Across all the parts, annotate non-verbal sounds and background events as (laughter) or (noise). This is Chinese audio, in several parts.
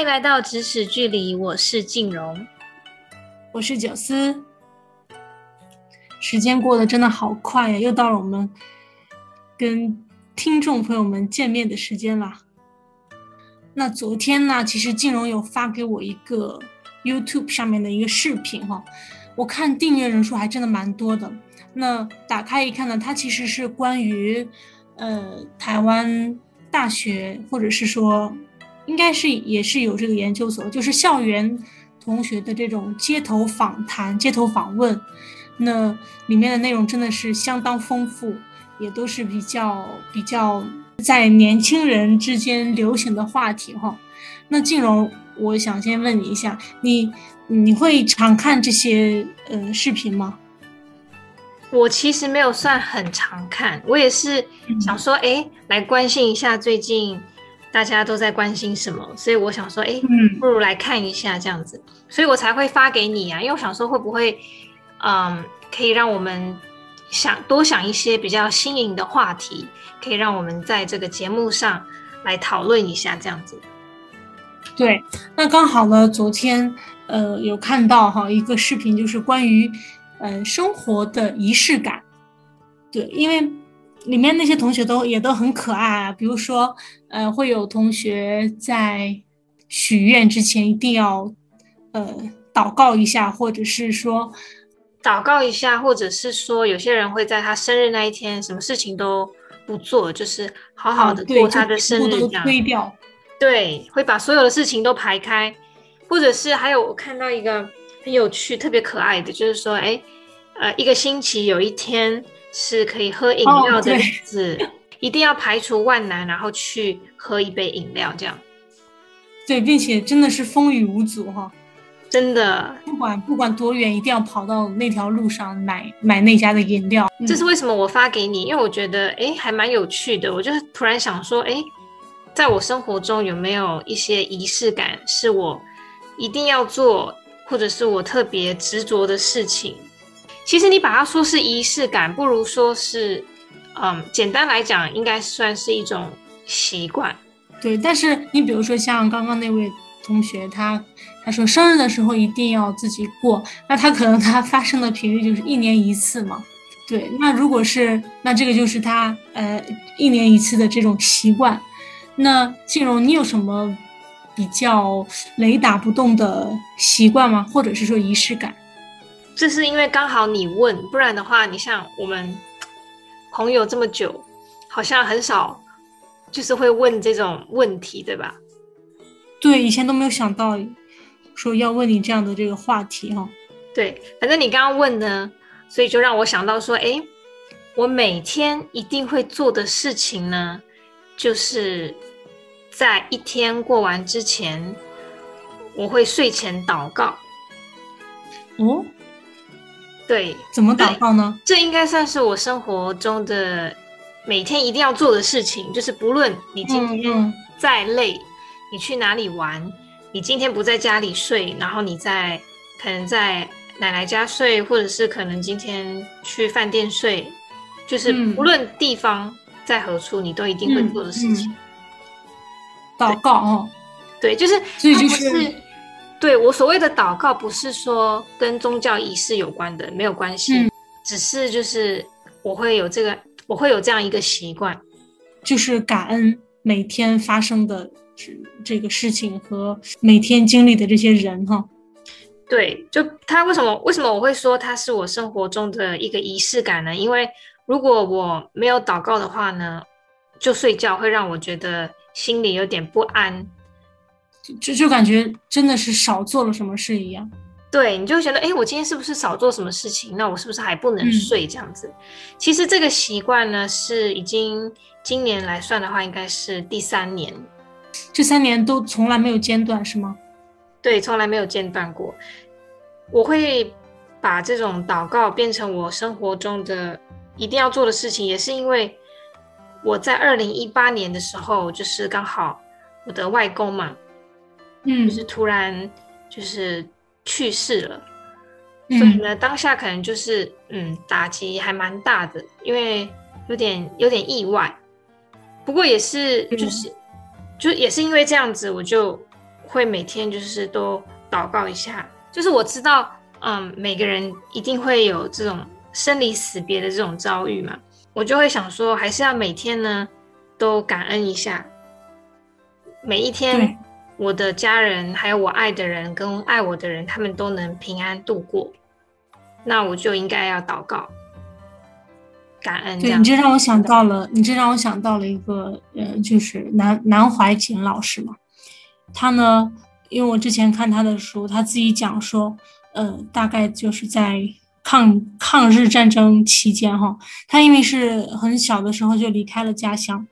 欢迎来到咫尺距离，我是静荣，我是九思。时间过得真的好快呀，又到了我们跟听众朋友们见面的时间了。那昨天呢，其实静荣有发给我一个 YouTube 上面的一个视频哈，我看订阅人数还真的蛮多的。那打开一看呢，它其实是关于呃台湾大学，或者是说应该是也是有这个研究所，就是校园同学的这种街头访谈、街头访问。那里面的内容真的是相当丰富，也都是比较比较在年轻人之间流行的话题哈。那静荣，我想先问你一下，你你会常看这些呃视频吗？我其实没有算很常看，我也是想说，哎、嗯，来关心一下最近大家都在关心什么，所以我想说，哎，不如来看一下这样子，所以我才会发给你啊，因为我想说会不会。嗯，可以让我们想多想一些比较新颖的话题，可以让我们在这个节目上来讨论一下这样子。对，那刚好呢，昨天呃有看到哈一个视频，就是关于呃生活的仪式感。对，因为里面那些同学都也都很可爱啊，比如说呃会有同学在许愿之前一定要呃祷告一下，或者是说。祷告一下，或者是说，有些人会在他生日那一天，什么事情都不做，就是好好的过他的生日这样。推掉。对，会把所有的事情都排开，或者是还有我看到一个很有趣、特别可爱的，就是说，哎，呃，一个星期有一天是可以喝饮料的日子，哦，(laughs) 一定要排除万难，然后去喝一杯饮料，这样。对，并且真的是风雨无阻哈。真的，不管不管多远，一定要跑到那条路上买买那家的饮料。这是为什么？我发给你，因为我觉得，哎，还蛮有趣的。我就突然想说，哎，在我生活中有没有一些仪式感，是我一定要做，或者是我特别执着的事情？其实你把它说是仪式感，不如说是，嗯，简单来讲，应该算是一种习惯。对，但是你比如说像刚刚那位同学，他。他说生日的时候一定要自己过，那他可能他发生的频率就是一年一次嘛。对，那如果是那这个就是他呃一年一次的这种习惯。那静荣，你有什么比较雷打不动的习惯吗？或者是说仪式感？这是因为刚好你问，不然的话，你像我们朋友这么久，好像很少就是会问这种问题，对吧？对，以前都没有想到。说要问你这样的这个话题哈，对，反正你刚刚问呢，所以就让我想到说，哎，我每天一定会做的事情呢，就是在一天过完之前，我会睡前祷告。哦，对，怎么祷告呢？这应该算是我生活中的每天一定要做的事情，就是不论你今天再累，你去哪里玩。你今天不在家里睡，然后你在可能在奶奶家睡，或者是可能今天去饭店睡，就是不论地方在何处，嗯、你都一定会做的事情。嗯嗯、祷告哦，对，就是，所以就，是对我所谓的祷告，不是说跟宗教仪式有关的，没有关系，嗯、只是就是我会有这个，我会有这样一个习惯，就是感恩每天发生的。这个事情和每天经历的这些人哈，对，就他为什么为什么我会说他是我生活中的一个仪式感呢？因为如果我没有祷告的话呢，就睡觉会让我觉得心里有点不安，就就感觉真的是少做了什么事一样。对，你就会觉得，哎，我今天是不是少做什么事情？那我是不是还不能睡？这样子，嗯、其实这个习惯呢，是已经今年来算的话，应该是第三年。这三年都从来没有间断，是吗？对，从来没有间断过。我会把这种祷告变成我生活中的一定要做的事情，也是因为我在二零一八年的时候，就是刚好我的外公嘛，嗯，就是突然就是去世了，嗯，所以呢，当下可能就是嗯，打击还蛮大的，因为有点有点意外，不过也是就是。嗯就也是因为这样子，我就会每天就是都祷告一下。就是我知道，嗯，每个人一定会有这种生离死别的这种遭遇嘛，我就会想说，还是要每天呢都感恩一下，每一天我的家人还有我爱的人跟爱我的人，他们都能平安度过，那我就应该要祷告。感恩。对，你这让我想到了，你这让我想到了一个，呃，就是南南怀瑾老师嘛。他呢，因为我之前看他的书，他自己讲说，呃，大概就是在抗抗日战争期间哈，他因为是很小的时候就离开了家乡，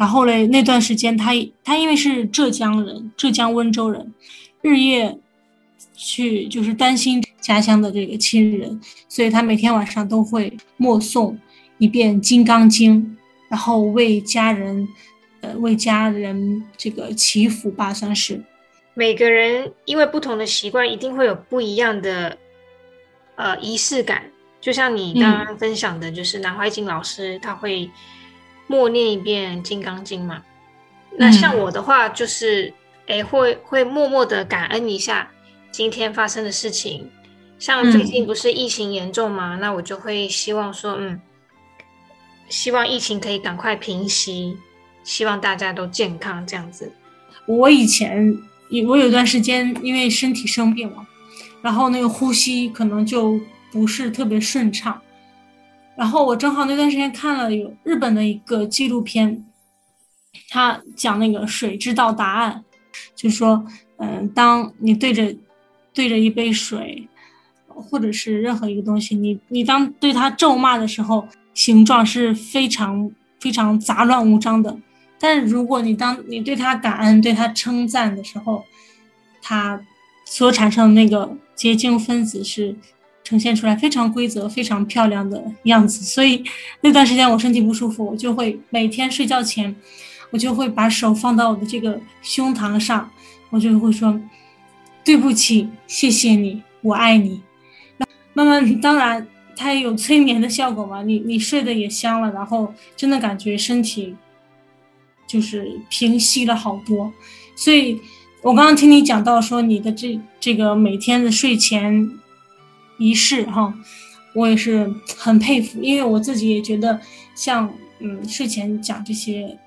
然后嘞那段时间他他因为是浙江人，浙江温州人，日夜去就是担心家乡的这个亲人，所以他每天晚上都会默诵。一遍《金刚经》，然后为家人，呃，为家人这个祈福吧，算是。每个人因为不同的习惯，一定会有不一样的，呃，仪式感。就像你刚刚分享的，就是南怀瑾老师、嗯、他会默念一遍《金刚经》嘛。那像我的话，就是哎，会会默默的感恩一下今天发生的事情。像最近不是疫情严重嘛，嗯、那我就会希望说，嗯。希望疫情可以赶快平息，希望大家都健康这样子。我以前，我有段时间因为身体生病了，然后那个呼吸可能就不是特别顺畅，然后我正好那段时间看了有日本的一个纪录片，他讲那个水知道答案，就说，嗯，当你对着对着一杯水，或者是任何一个东西，你你当对它咒骂的时候。形状是非常非常杂乱无章的，但是如果你当你对它感恩、对它称赞的时候，它所产生的那个结晶分子是呈现出来非常规则、非常漂亮的样子。所以那段时间我身体不舒服，我就会每天睡觉前，我就会把手放到我的这个胸膛上，我就会说对不起，谢谢你，我爱你。那慢慢当然。它也有催眠的效果嘛？你你睡得也香了，然后真的感觉身体就是平息了好多。所以我刚刚听你讲到说你的这这个每天的睡前仪式哈，我也是很佩服，因为我自己也觉得像嗯睡前讲这些，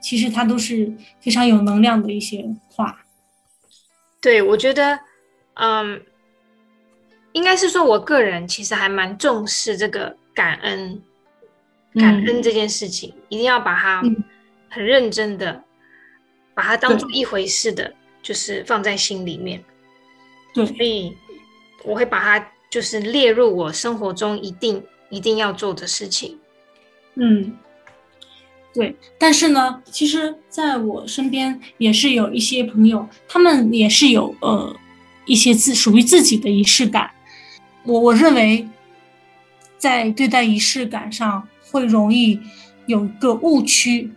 其实它都是非常有能量的一些话。对，我觉得嗯。应该是说，我个人其实还蛮重视这个感恩，感恩这件事情，嗯、一定要把它很认真的，嗯、把它当做一回事的，就是放在心里面。对，所以我会把它就是列入我生活中一定一定要做的事情。嗯，对。但是呢，其实在我身边也是有一些朋友，他们也是有呃一些自属于自己的仪式感。我我认为，在对待仪式感上会容易有一个误区，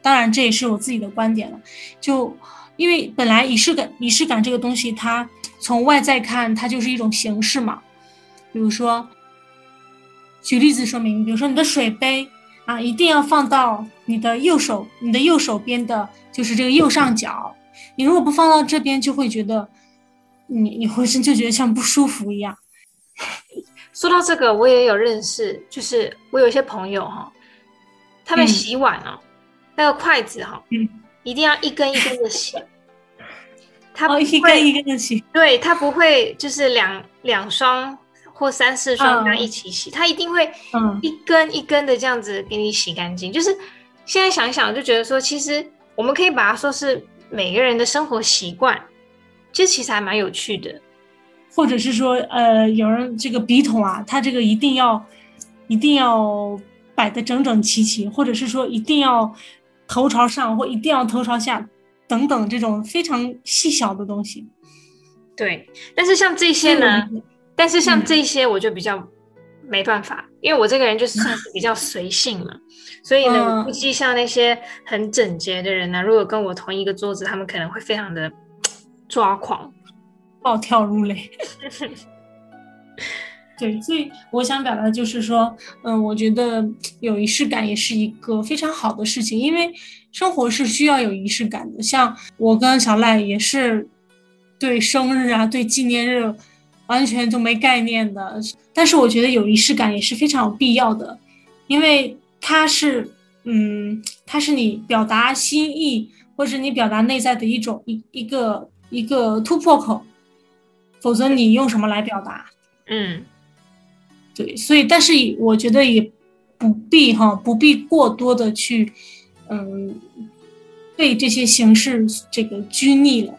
当然这也是我自己的观点了。就因为本来仪式感仪式感这个东西，它从外在看，它就是一种形式嘛。比如说，举例子说明，比如说你的水杯啊，一定要放到你的右手，你的右手边的，就是这个右上角。你如果不放到这边，就会觉得你你浑身就觉得像不舒服一样。说到这个，我也有认识，就是我有一些朋友哈，他们洗碗哦，嗯、那个筷子哈，嗯、一定要一根一根的洗，他不会、哦、一根一根的洗，对，他不会就是两两双或三四双这样一起洗，嗯、他一定会一根一根的这样子给你洗干净。就是现在想一想，就觉得说，其实我们可以把它说是每个人的生活习惯，这其实还蛮有趣的。或者是说，呃，有人这个笔筒啊，它这个一定要，一定要摆的整整齐齐，或者是说一定要头朝上或一定要头朝下，等等这种非常细小的东西。对，但是像这些呢，但是像这些我就比较没办法，嗯、因为我这个人就是算是比较随性嘛，所以呢，估计像那些很整洁的人呢，如果跟我同一个桌子，他们可能会非常的抓狂。暴跳如雷，(laughs) 对，所以我想表达就是说，嗯，我觉得有仪式感也是一个非常好的事情，因为生活是需要有仪式感的。像我跟小赖也是对生日啊、对纪念日完全就没概念的，但是我觉得有仪式感也是非常有必要的，因为它是，嗯，它是你表达心意或者你表达内在的一种一一个一个突破口，否则你用什么来表达？嗯。对，所以，但是我觉得也不必哈，不必过多的去，嗯，被这些形式这个拘泥了，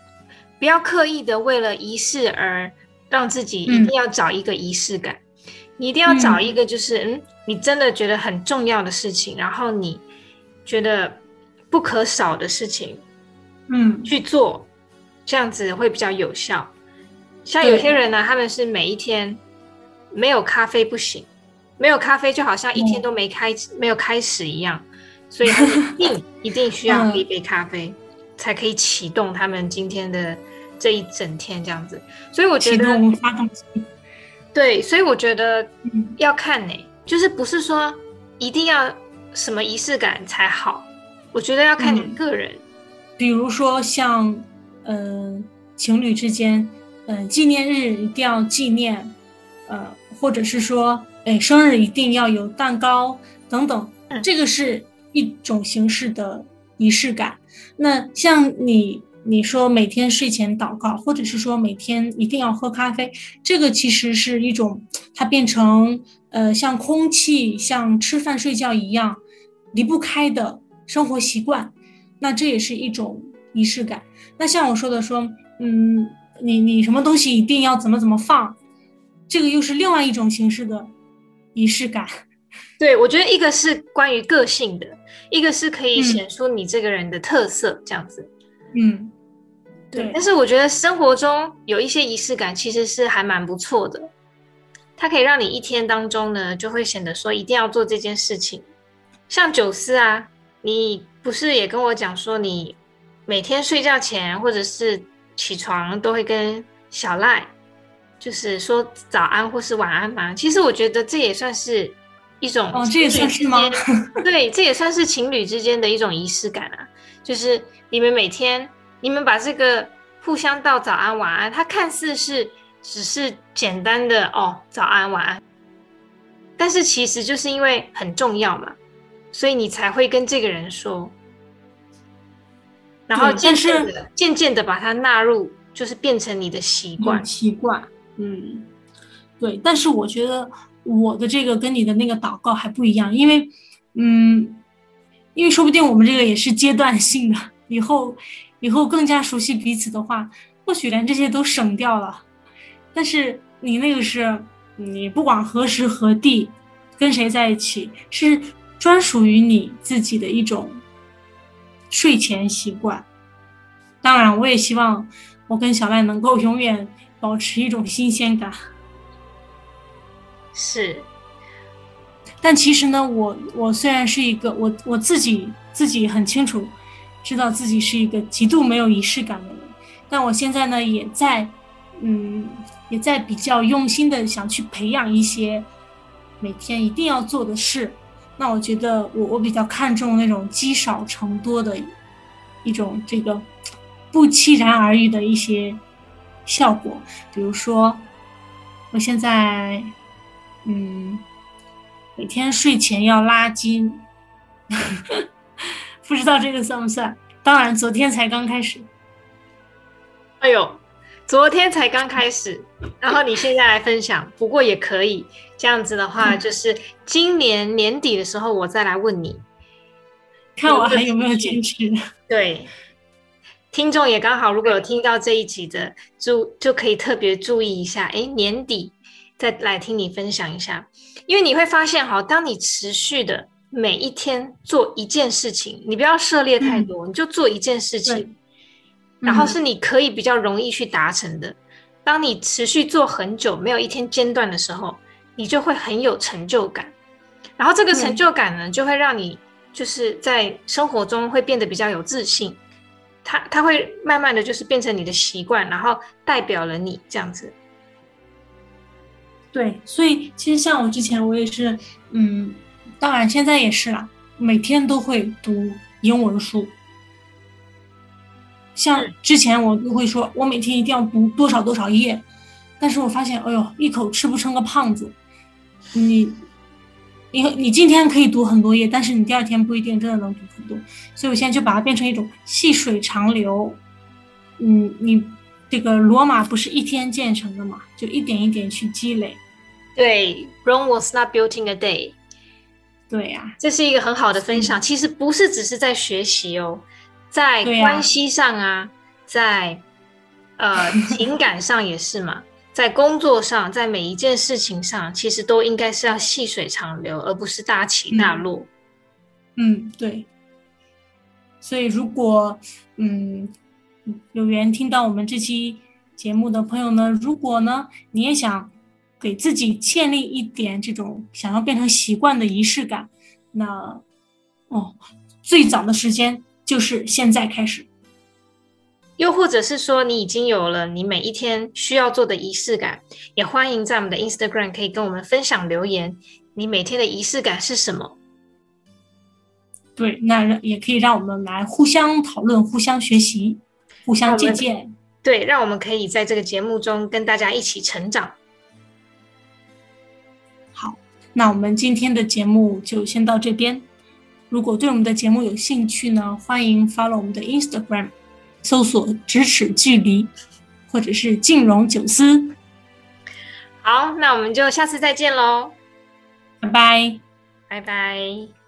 不要刻意的为了仪式而让自己一定要找一个仪式感，嗯、你一定要找一个就是嗯，嗯，你真的觉得很重要的事情，然后你觉得不可少的事情，嗯，去做，这样子会比较有效。像有些人呢，他们是每一天。没有咖啡不行，没有咖啡就好像一天都没开、嗯、没有开始一样，所以他们一定 (laughs) 一定需要喝一杯咖啡，嗯、才可以启动他们今天的这一整天这样子。所以我觉得，启动发动机。对，所以我觉得要看呢、欸，就是不是说一定要什么仪式感才好，我觉得要看你个人。嗯、比如说像，嗯、呃，情侣之间，嗯、呃，纪念日一定要纪念，呃。或者是说，哎，生日一定要有蛋糕等等，这个是一种形式的仪式感。那像你你说每天睡前祷告，或者是说每天一定要喝咖啡，这个其实是一种它变成呃像空气、像吃饭睡觉一样离不开的生活习惯。那这也是一种仪式感。那像我说的说，嗯，你你什么东西一定要怎么怎么放。这个又是另外一种形式的仪式感，对，我觉得一个是关于个性的，一个是可以显出你这个人的特色，这样子。嗯，对。对，但是我觉得生活中有一些仪式感其实是还蛮不错的，它可以让你一天当中呢就会显得说一定要做这件事情。像九思啊，你不是也跟我讲说你每天睡觉前或者是起床都会跟小赖。就是说早安或是晚安嘛，其实我觉得这也算是一种哦，这也算是吗？(laughs) 对，这也算是情侣之间的一种仪式感啊。就是你们每天，你们把这个互相道早安晚安，它看似是只是简单的哦，早安晚安，但是其实就是因为很重要嘛，所以你才会跟这个人说，然后渐渐的渐渐的把它纳入，就是变成你的习惯习惯。嗯，对，但是我觉得我的这个跟你的那个祷告还不一样，因为，嗯，因为说不定我们这个也是阶段性的，以后以后更加熟悉彼此的话，或许连这些都省掉了。但是你那个是，你不管何时何地跟谁在一起，是专属于你自己的一种睡前习惯。当然，我也希望我跟小赖能够永远。保持一种新鲜感，是。但其实呢，我我虽然是一个我我自己自己很清楚，知道自己是一个极度没有仪式感的人，但我现在呢，也在嗯，也在比较用心的想去培养一些每天一定要做的事。那我觉得我我比较看重那种积少成多的一种这个不期然而遇的一些。效果，比如说，我现在，嗯，每天睡前要拉筋，(laughs) 不知道这个算不算？当然，昨天才刚开始。哎呦，昨天才刚开始，然后你现在来分享，不过也可以。这样子的话，(laughs) 就是今年年底的时候，我再来问你，看我还有没有坚持。对。听众也刚好，如果有听到这一集的，就就可以特别注意一下。哎，年底再来听你分享一下，因为你会发现，哈，当你持续的每一天做一件事情，你不要涉猎太多，嗯、你就做一件事情，然后是你可以比较容易去达成的。当你持续做很久，没有一天间断的时候，你就会很有成就感。然后这个成就感呢，就会让你就是在生活中会变得比较有自信。它它会慢慢的就是变成你的习惯，然后代表了你这样子。对，所以其实像我之前我也是，嗯，当然现在也是啦，每天都会读英文书。像之前我就会说，我每天一定要读多少多少页，但是我发现，哎呦，一口吃不成个胖子。你，你你今天可以读很多页，但是你第二天不一定真的能读很多。所以我现在就把它变成一种细水长流。嗯，你这个罗马不是一天建成的嘛，就一点一点去积累。对，Rome was not built in a day。对呀、啊，这是一个很好的分享。其实不是只是在学习哦。在关系上啊，啊在呃情感上也是嘛，在工作上，在每一件事情上，其实都应该是要细水长流，而不是大起大落。嗯，嗯，对。所以，如果嗯有缘听到我们这期节目的朋友呢，如果呢你也想给自己建立一点这种想要变成习惯的仪式感，那哦，最早的时间。就是现在开始，又或者是说你已经有了你每一天需要做的仪式感，也欢迎在我们的 Instagram 可以跟我们分享留言。你每天的仪式感是什么？对，那也可以让我们来互相讨论、互相学习、互相借鉴。对，让我们可以在这个节目中跟大家一起成长。好，那我们今天的节目就先到这边。如果对我们的节目有兴趣呢，欢迎 follow 我们的 Instagram，搜索“咫尺距离”或者是“静容九思”。好，那我们就下次再见喽，拜拜，拜拜。